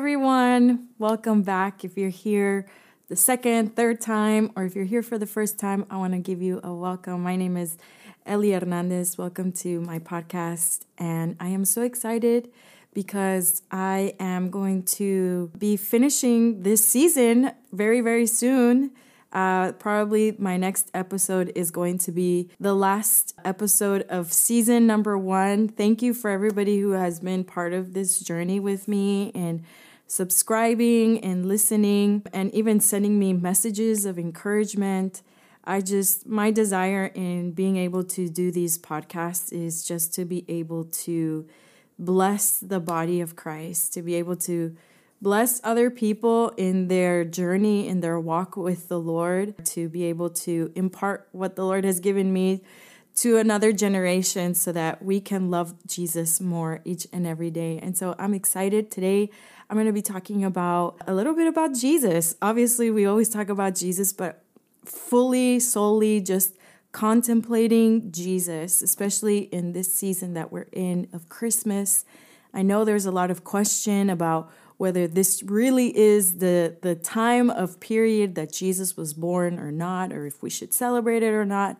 everyone. Welcome back. If you're here the second, third time, or if you're here for the first time, I want to give you a welcome. My name is Ellie Hernandez. Welcome to my podcast. And I am so excited because I am going to be finishing this season very, very soon. Uh, probably my next episode is going to be the last episode of season number one. Thank you for everybody who has been part of this journey with me and subscribing and listening and even sending me messages of encouragement. I just, my desire in being able to do these podcasts is just to be able to bless the body of Christ, to be able to bless other people in their journey, in their walk with the Lord, to be able to impart what the Lord has given me to another generation so that we can love Jesus more each and every day. And so I'm excited today. I'm going to be talking about a little bit about Jesus. Obviously, we always talk about Jesus, but fully, solely just contemplating Jesus, especially in this season that we're in of Christmas. I know there's a lot of question about whether this really is the the time of period that Jesus was born or not or if we should celebrate it or not.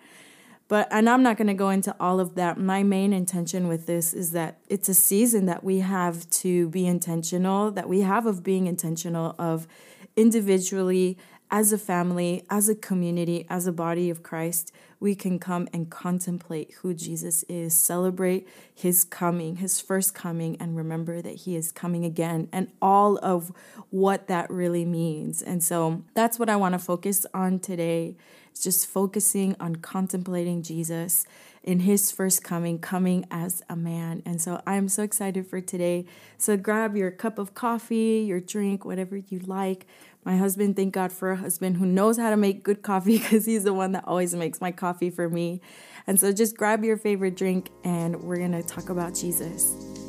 But and I'm not going to go into all of that. My main intention with this is that it's a season that we have to be intentional, that we have of being intentional of individually as a family, as a community, as a body of Christ, we can come and contemplate who Jesus is, celebrate his coming, his first coming, and remember that he is coming again and all of what that really means. And so that's what I want to focus on today. It's just focusing on contemplating Jesus in his first coming, coming as a man. And so I'm so excited for today. So grab your cup of coffee, your drink, whatever you like my husband, thank God for a husband who knows how to make good coffee because he's the one that always makes my coffee for me. And so just grab your favorite drink and we're going to talk about Jesus.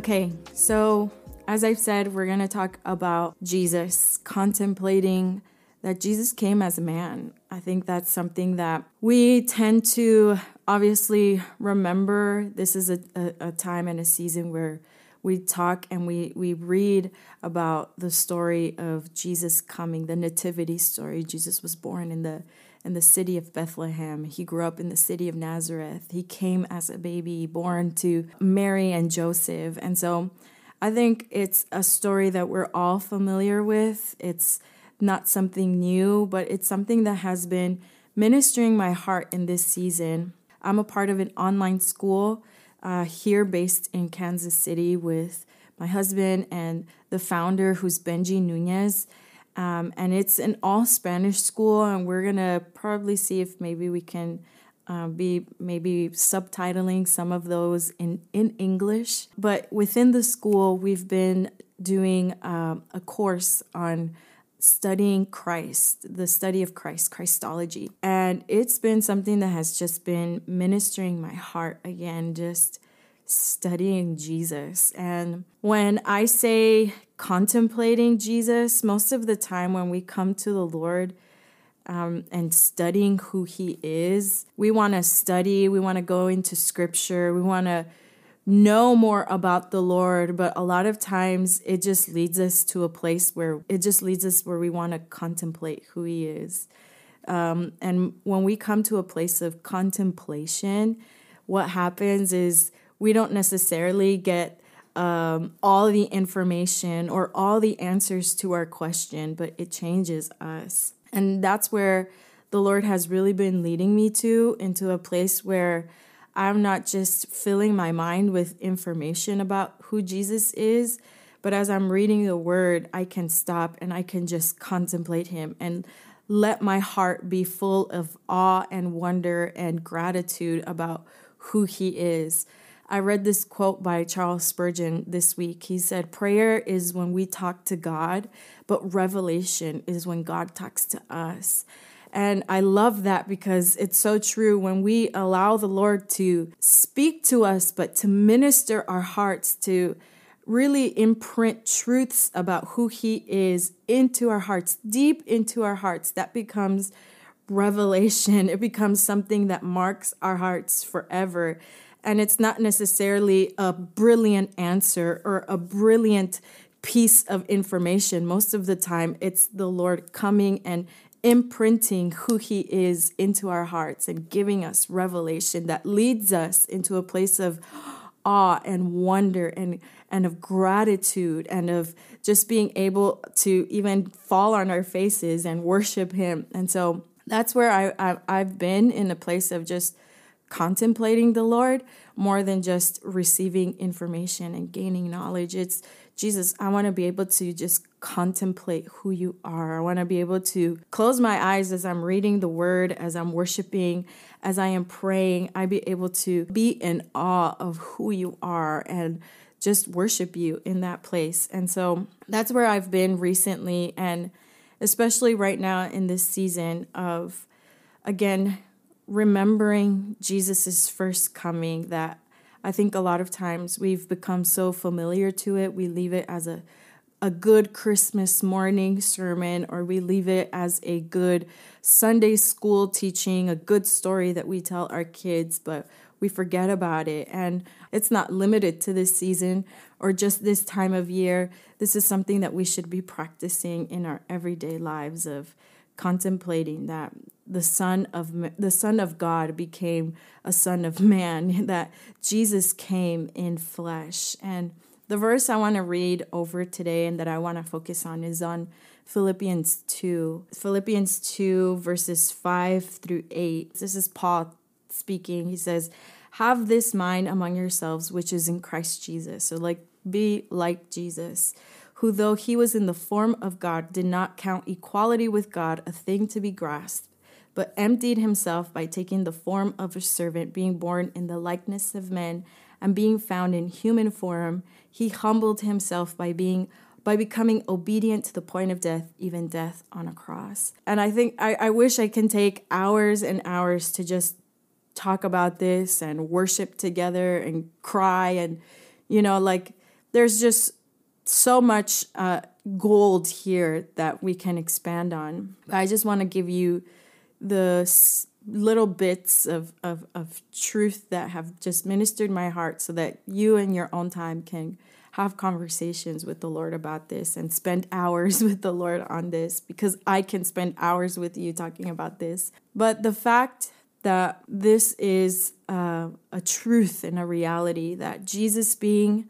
Okay, so as I've said, we're going to talk about Jesus, contemplating that Jesus came as a man. I think that's something that we tend to obviously remember this is a, a, a, time and a season where we talk and we, we read about the story of Jesus coming, the nativity story. Jesus was born in the in the city of Bethlehem. He grew up in the city of Nazareth. He came as a baby born to Mary and Joseph. And so I think it's a story that we're all familiar with. It's not something new, but it's something that has been ministering my heart in this season. I'm a part of an online school uh, here based in Kansas City with my husband and the founder, who's Benji Nunez. Um, and it's an all Spanish school, and we're gonna probably see if maybe we can uh, be maybe subtitling some of those in, in English. But within the school, we've been doing um, a course on studying Christ, the study of Christ, Christology. And it's been something that has just been ministering my heart again, just studying Jesus. And when I say contemplating Jesus, most of the time when we come to the Lord, um, and studying who he is. We want to study, we want to go into scripture, we want to know more about the Lord, but a lot of times it just leads us to a place where it just leads us where we want to contemplate who He is. Um, and when we come to a place of contemplation, what happens is we don't necessarily get um, all the information or all the answers to our question, but it changes us. And that's where the Lord has really been leading me to into a place where I'm not just filling my mind with information about who Jesus is, but as I'm reading the word, I can stop and I can just contemplate him and let my heart be full of awe and wonder and gratitude about who he is. I read this quote by Charles Spurgeon this week. He said, Prayer is when we talk to God, but revelation is when God talks to us. And I love that because it's so true when we allow the Lord to speak to us, but to minister our hearts, to really imprint truths about who He is into our hearts, deep into our hearts, that becomes revelation. It becomes something that marks our hearts forever. And it's not necessarily a brilliant answer or a brilliant piece of information. Most of the time, it's the Lord coming and imprinting who He is into our hearts and giving us revelation that leads us into a place of awe and wonder and, and of gratitude and of just being able to even fall on our faces and worship Him. And so that's where I, I, I've been in a place of just contemplating the Lord more than just receiving information and gaining knowledge. It's Jesus, I want to be able to just contemplate who you are. I want to be able to close my eyes as I'm reading the word, as I'm worshiping, as I am praying. I be able to be in awe of who you are and just worship you in that place. And so that's where I've been recently and especially right now in this season of again remembering Jesus's first coming that I think a lot of times we've become so familiar to it, we leave it as a a good Christmas morning sermon, or we leave it as a good Sunday school teaching, a good story that we tell our kids, but we forget about it. And it's not limited to this season or just this time of year. This is something that we should be practicing in our everyday lives of contemplating that the son of the son of God became a son of man that Jesus came in flesh. And the verse I want to read over today and that I want to focus on is on Philippians 2 Philippians 2 verses 5 through 8 this is Paul speaking. He says have this mind among yourselves which is in Christ Jesus. So like be like Jesus who though he was in the form of God did not count equality with God a thing to be grasped but emptied himself by taking the form of a servant, being born in the likeness of men, and being found in human form, he humbled himself by being by becoming obedient to the point of death, even death on a cross. And I think I, I wish I can take hours and hours to just talk about this and worship together and cry and you know like there's just so much uh, gold here that we can expand on. I just want to give you the little bits of, of, of truth that have just ministered my heart so that you in your own time can have conversations with the Lord about this and spend hours with the Lord on this because I can spend hours with you talking about this. But the fact that this is uh, a truth and a reality that Jesus being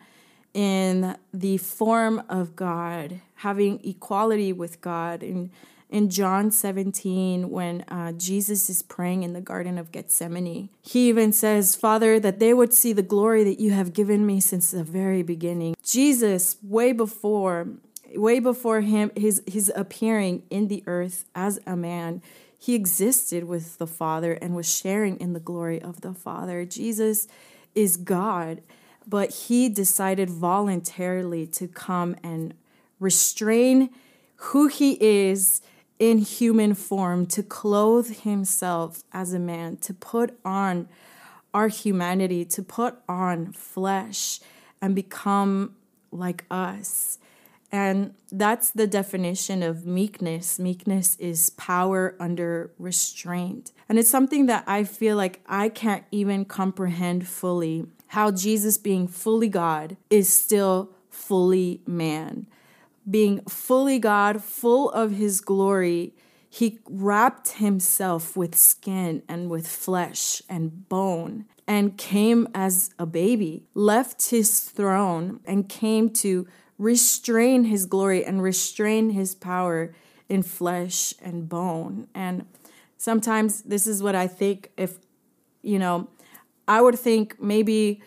in the form of God, having equality with God, and in John 17 when uh, Jesus is praying in the Garden of Gethsemane. He even says, Father, that they would see the glory that you have given me since the very beginning. Jesus, way before, way before him, his, his appearing in the earth as a man, he existed with the Father and was sharing in the glory of the Father. Jesus is God, but he decided voluntarily to come and restrain who he is in human form, to clothe himself as a man, to put on our humanity, to put on flesh and become like us. And that's the definition of meekness. Meekness is power under restraint. And it's something that I feel like I can't even comprehend fully how Jesus, being fully God, is still fully man being fully God, full of his glory, he wrapped himself with skin and with flesh and bone and came as a baby, left his throne and came to restrain his glory and restrain his power in flesh and bone. And sometimes this is what I think if, you know, I would think maybe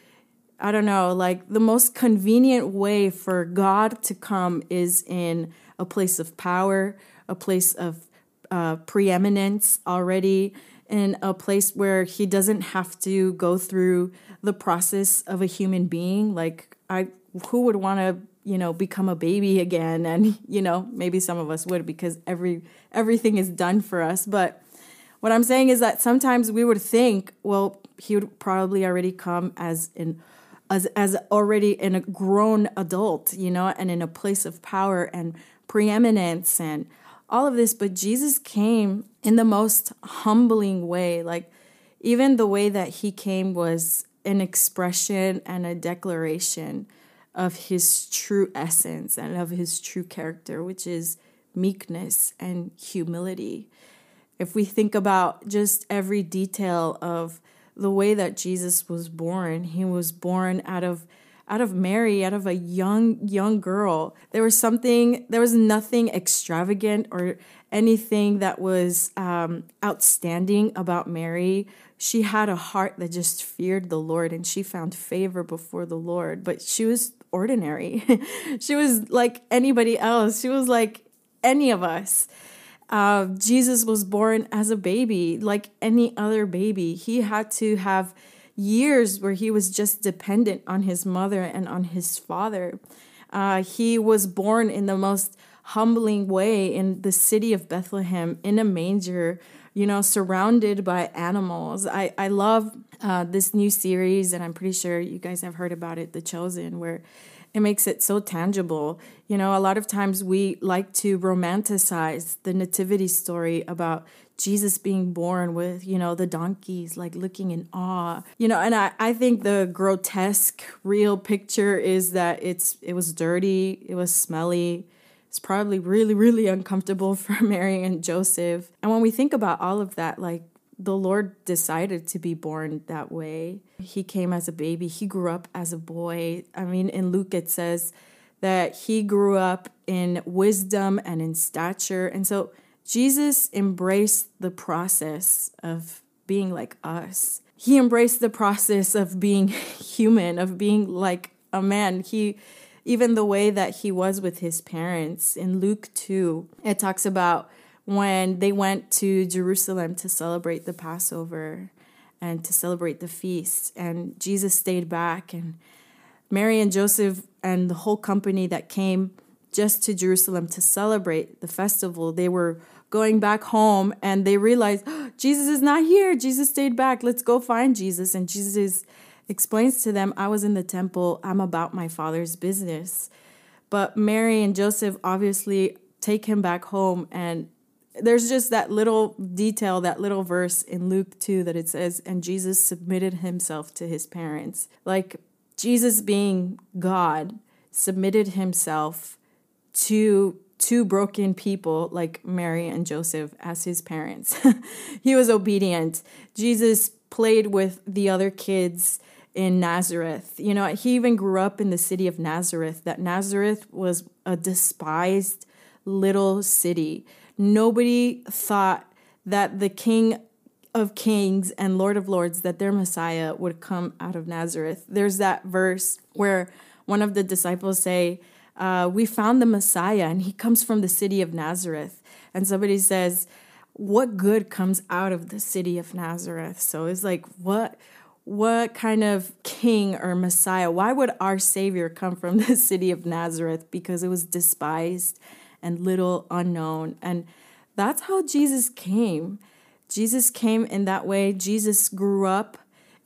I don't know, like the most convenient way for God to come is in a place of power, a place of uh, preeminence already, in a place where he doesn't have to go through the process of a human being. Like, I, who would want to, you know, become a baby again? And you know, maybe some of us would because every everything is done for us. But what I'm saying is that sometimes we would think, well, he would probably already come as an as as already in a grown adult, you know, and in a place of power and preeminence and all of this, but Jesus came in the most humbling way. Like, even the way that he came was an expression and a declaration of his true essence and of his true character, which is meekness and humility. If we think about just every detail of the way that Jesus was born, he was born out of out of Mary, out of a young young girl. There was something, there was nothing extravagant or anything that was um, outstanding about Mary. She had a heart that just feared the Lord, and she found favor before the Lord. But she was ordinary. she was like anybody else. She was like any of us. Uh, Jesus was born as a baby, like any other baby. He had to have years where he was just dependent on his mother and on his father. Uh, he was born in the most humbling way in the city of Bethlehem in a manger, you know, surrounded by animals. I, I love uh, this new series, and I'm pretty sure you guys have heard about it, The Chosen, where it makes it so tangible. You know, a lot of times we like to romanticize the nativity story about Jesus being born with, you know, the donkeys like looking in awe. You know, and I, I think the grotesque real picture is that it's it was dirty, it was smelly, it's probably really, really uncomfortable for Mary and Joseph. And when we think about all of that, like the Lord decided to be born that way. He came as a baby, he grew up as a boy. I mean, in Luke, it says that he grew up in wisdom and in stature. And so Jesus embraced the process of being like us. He embraced the process of being human, of being like a man. He even the way that he was with his parents in Luke 2, it talks about when they went to Jerusalem to celebrate the Passover and to celebrate the feast. And Jesus stayed back, and Mary and Joseph and the whole company that came just to Jerusalem to celebrate the festival, they were going back home and they realized oh, Jesus is not here. Jesus stayed back. Let's go find Jesus. And Jesus explains to them, I was in the temple. I'm about my father's business. But Mary and Joseph obviously take him back home and there's just that little detail, that little verse in Luke 2 that it says, and Jesus submitted himself to his parents. Like Jesus being God submitted himself to two broken people like Mary and Joseph as his parents. he was obedient. Jesus played with the other kids in Nazareth. You know, he even grew up in the city of Nazareth, that Nazareth was a despised little city nobody thought that the King of Kings and Lord of Lords, that their Messiah would come out of Nazareth. There's that verse where one of the disciples say, uh, "We found the Messiah, and he comes from the city of Nazareth." And somebody says, "What good comes out of the city of Nazareth?" So it's like, what? What kind of king or Messiah? Why would our Savior come from the city of Nazareth? Because it was despised and little unknown. And that's how Jesus came. Jesus came in that way. Jesus grew up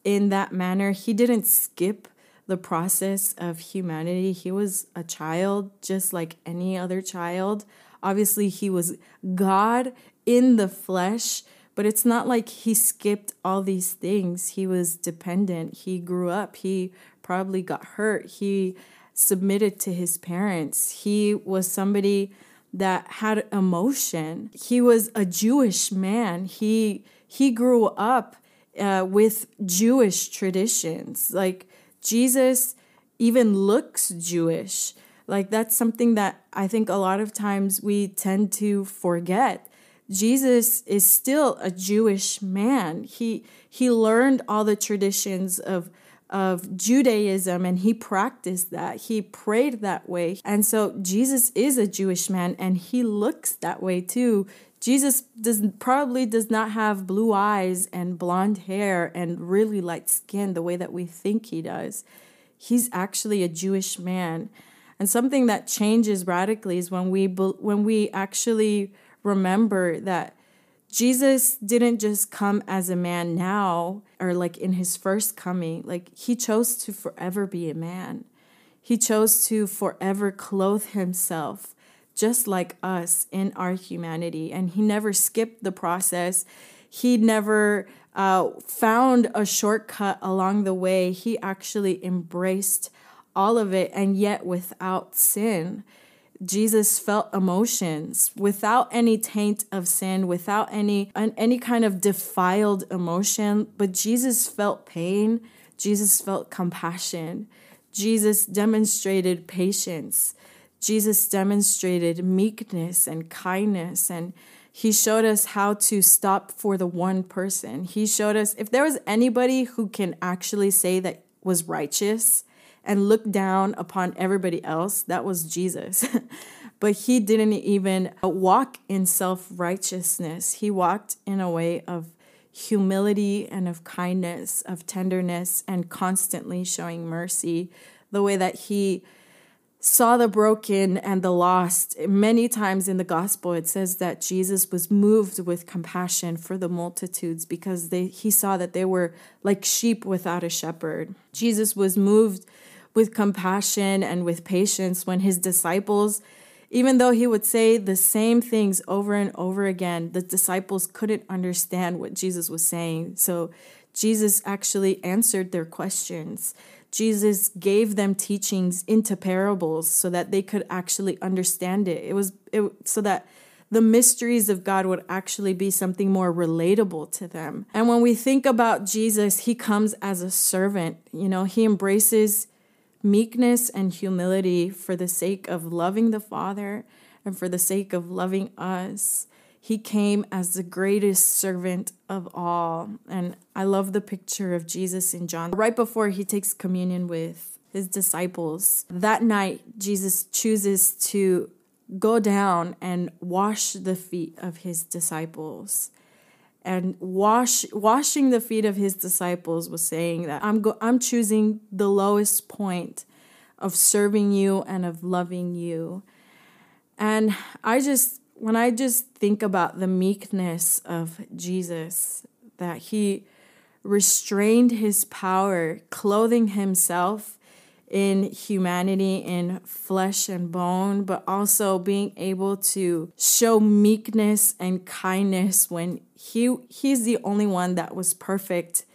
in that manner. He didn't skip the process of humanity. He was a child just like any other child. Obviously, he was God in the flesh, but it's not like he skipped all these things. He was dependent. He grew up. He probably got hurt. He submitted to his parents. He was somebody that had emotion. He was a Jewish man. He he grew up uh, with Jewish traditions. Like Jesus even looks Jewish. Like that's something that I think a lot of times we tend to forget. Jesus is still a Jewish man. He he learned all the traditions of of Judaism and he practiced that. He prayed that way. And so Jesus is a Jewish man and he looks that way too. Jesus does probably does not have blue eyes and blonde hair and really light skin the way that we think he does. He's actually a Jewish man. And something that changes radically is when we when we actually remember that Jesus didn't just come as a man now or like in his first coming, like he chose to forever be a man. He chose to forever clothe himself just like us in our humanity. And he never skipped the process. He never uh, found a shortcut along the way. He actually embraced all of it and yet without sin. Jesus felt emotions without any taint of sin, without any any kind of defiled emotion, but Jesus felt pain, Jesus felt compassion. Jesus demonstrated patience. Jesus demonstrated meekness and kindness and he showed us how to stop for the one person. He showed us if there was anybody who can actually say that was righteous, and look down upon everybody else, that was Jesus. but he didn't even walk in self righteousness. He walked in a way of humility and of kindness, of tenderness, and constantly showing mercy. The way that he saw the broken and the lost. Many times in the gospel, it says that Jesus was moved with compassion for the multitudes because they, he saw that they were like sheep without a shepherd. Jesus was moved with compassion and with patience when his disciples, even though he would say the same things over and over again, the disciples couldn't understand what Jesus was saying. So Jesus actually answered their questions. Jesus gave them teachings into parables so that they could actually understand it. It was it, so that the mysteries of God would actually be something more relatable to them. And when we think about Jesus, he comes as a servant. You know, he embraces meekness and humility for the sake of loving the Father and for the sake of loving us. He came as the greatest servant of all. And I love the picture of Jesus in John right before he takes communion with his disciples. That night, Jesus chooses to go down and wash the feet of his disciples and wash washing the feet of his disciples was saying that I'm go, I'm choosing the lowest point of serving you and of loving you. And I just when I just think about the meekness of Jesus that he restrained his power, clothing himself in humanity, in flesh and bone, but also being able to show meekness and kindness when he he's the only one that was perfect.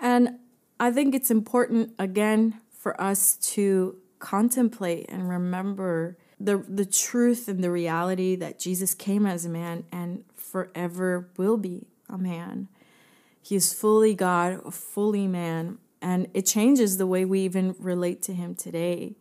And I think it's important again for us to contemplate and remember the the truth and the reality that Jesus came as a man and forever will be a man. He is fully God, fully man, and it changes the way we even relate to him today.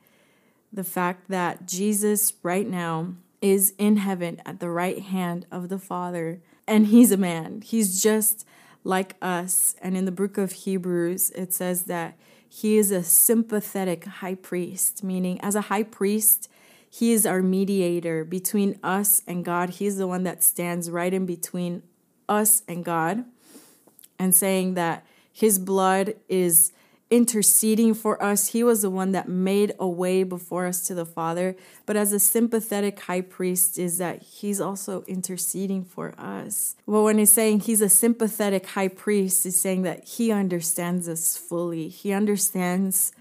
The fact that Jesus right now is in heaven at the right hand of the Father, and he's a man. He's just like us. And in the book of Hebrews, it says that he is a sympathetic high priest, meaning, as a high priest, he is our mediator between us and God. He's the one that stands right in between us and God and saying that his blood is interceding for us. He was the one that made a way before us to the Father. But as a sympathetic high priest, is that he's also interceding for us. Well, when he's saying he's a sympathetic high priest, he's saying that he understands us fully. He understands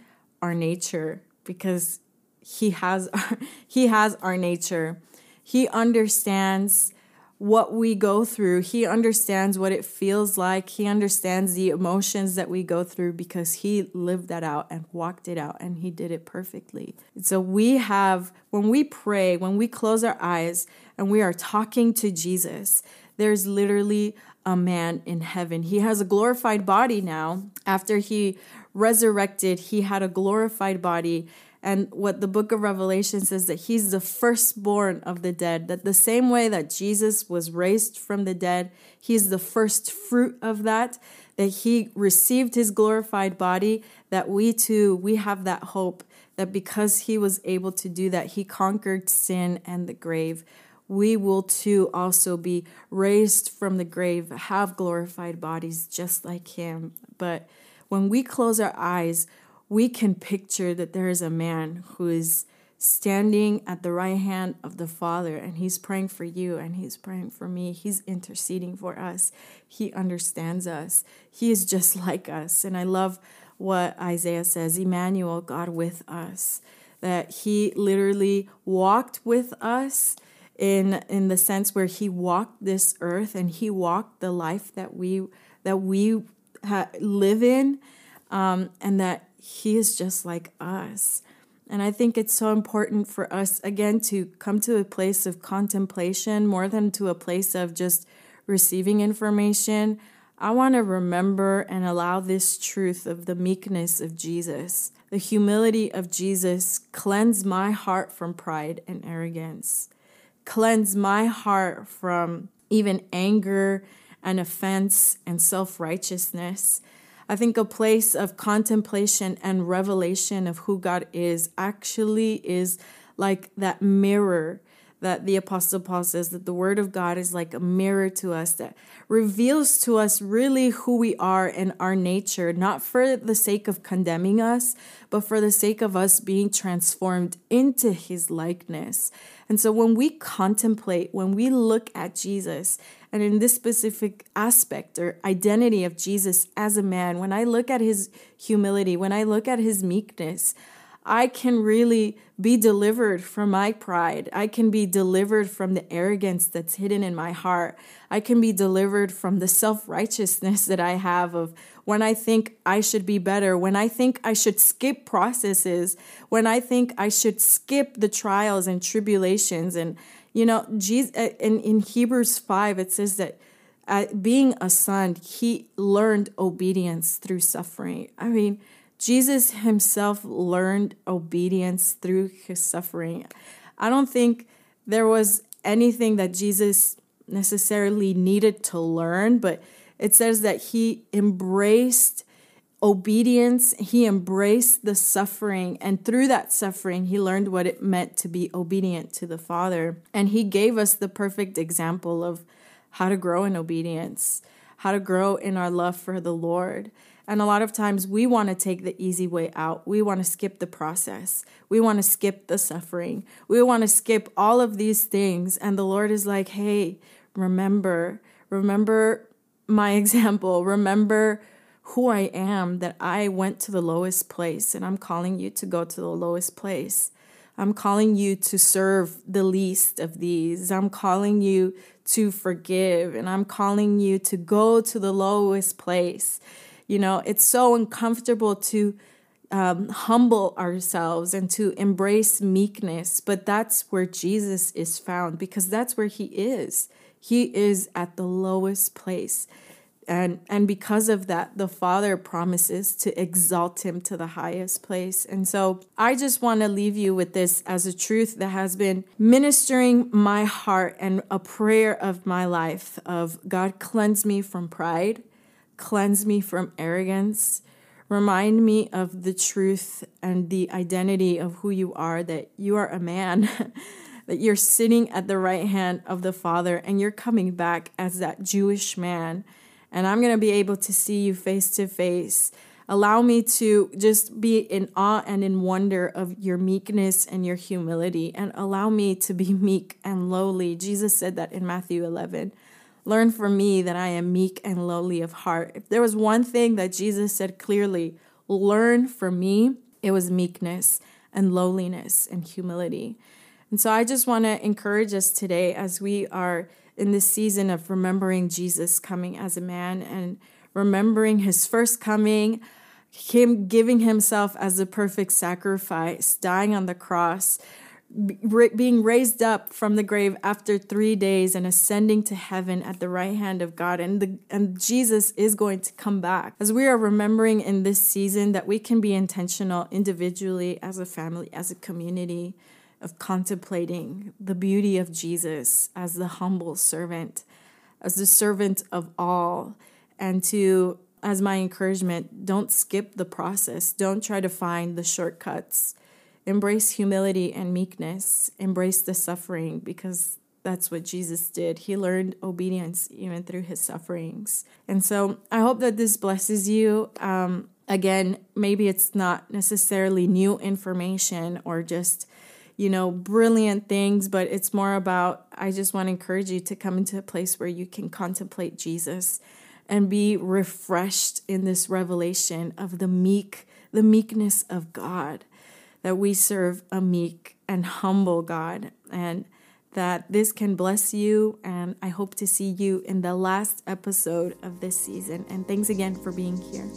our nature because he has our, he has our nature. He understands what we go through. He understands what it feels like. He understands the emotions that we go through because he lived that out and walked it out and he did it perfectly. So we have, when we pray, when we close our eyes and we are talking to Jesus, there's literally a man in heaven. He has a glorified body now. After he resurrected, he had a glorified body and what the book of Revelation says that he's the firstborn of the dead, that the same way that Jesus was raised from the dead, he's the first fruit of that, that he received his glorified body, that we too, we have that hope that because he was able to do that, he conquered sin and the grave. We will too also be raised from the grave, have glorified bodies just like him. But when we close our eyes, we can picture that there is a man who is standing at the right hand of the Father and he's praying for you and he's praying for me. He's interceding for us. He understands us. He is just like us. And I love what Isaiah says Emmanuel, God with us. that he literally walked with us in in the sense where he walked this earth and he walked the life that we that we ha- live in um, and that he is just like us and i think it's so important for us again to come to a place of contemplation more than to a place of just receiving information I want to remember and allow this truth of the meekness of Jesus, the humility of Jesus, cleanse my heart from pride and arrogance. Cleanse my heart from even anger and offense and self righteousness. I think a place of contemplation and revelation of who God is actually is like that mirror that the Apostle Paul says that the Word of God is like a mirror to us that reveals to us really who we are in our nature, not for the sake of condemning us, but for the sake of us being transformed into His likeness. And so when we contemplate, when we look at Jesus, and in this specific aspect or identity of Jesus as a man, when I look at His humility, when I look at His meekness, I can really be delivered from my pride. I can be delivered from the arrogance that's hidden in my heart. I can be delivered from the self righteousness that I have of when I think I should be better, when I think I should skip processes, when I think I should skip the trials and tribulations. And, you know, Jesus, uh, in, in Hebrews 5, it says that uh, being a son, he learned obedience through suffering. I mean, Jesus himself learned obedience through his suffering. I don't think there was anything that Jesus necessarily needed to learn, but it says that he embraced obedience, he embraced the suffering, and through that suffering, he learned what it meant to be obedient to the Father. And he gave us the perfect example of how to grow in obedience, how to grow in our love for the Lord. And a lot of times we want to take the easy way out. We want to skip the process. We want to skip the suffering. We want to skip all of these things. And the Lord is like, hey, remember, remember my example. Remember who I am, that I went to the lowest place, and I'm calling you to go to the lowest place. I'm calling you to serve the least of these. I'm calling you to forgive, and I'm calling you to go to the lowest place. You know, it's so uncomfortable to um, humble ourselves and to embrace meekness, but that's where Jesus is found because that's where he is. He is at the lowest place. And, and because of that, the Father promises to exalt him to the highest place. And so I just want to leave you with this as a truth that has been ministering my heart and a prayer of my life of God cleanse me from pride cleanse me from arrogance. Remind me of the truth and the identity of who you are, that you are a man, that you're sitting at the right hand of the Father and you're coming back as that Jewish man. And I'm going to be able to see you face to face. Allow me to just be in awe and in wonder of your meekness and your humility, and allow me to be meek and lowly. Jesus said that in Matthew 11. Learn from me that I am meek and lowly of heart. If there was one thing that Jesus said clearly, learn from me, it was meekness and lowliness and humility. And so I just want to encourage us today as we are in this season of remembering Jesus coming as a man and remembering his first coming, him giving himself as a perfect sacrifice, dying on the cross, being raised up from the grave after three days and ascending to heaven at the right hand of God. And, the, and Jesus is going to come back. As we are remembering in this season that we can be intentional individually, as a family, as a community, of contemplating the beauty of Jesus as the humble servant, as the servant of all, and to, as my encouragement, don't skip the process, don't try to find the shortcuts Embrace humility and meekness. Embrace the suffering because that's what Jesus did. He learned obedience even through his sufferings. And so I hope that this blesses you. Um, again, maybe it's not necessarily new information or just, you know, brilliant things, but it's more about I just want to encourage you to come into a place where you can contemplate Jesus and be refreshed in this revelation of the meek, the meekness of God that we serve a meek and humble God and that this can bless you. And I hope to see you in the last episode of this season. And thanks again for being here.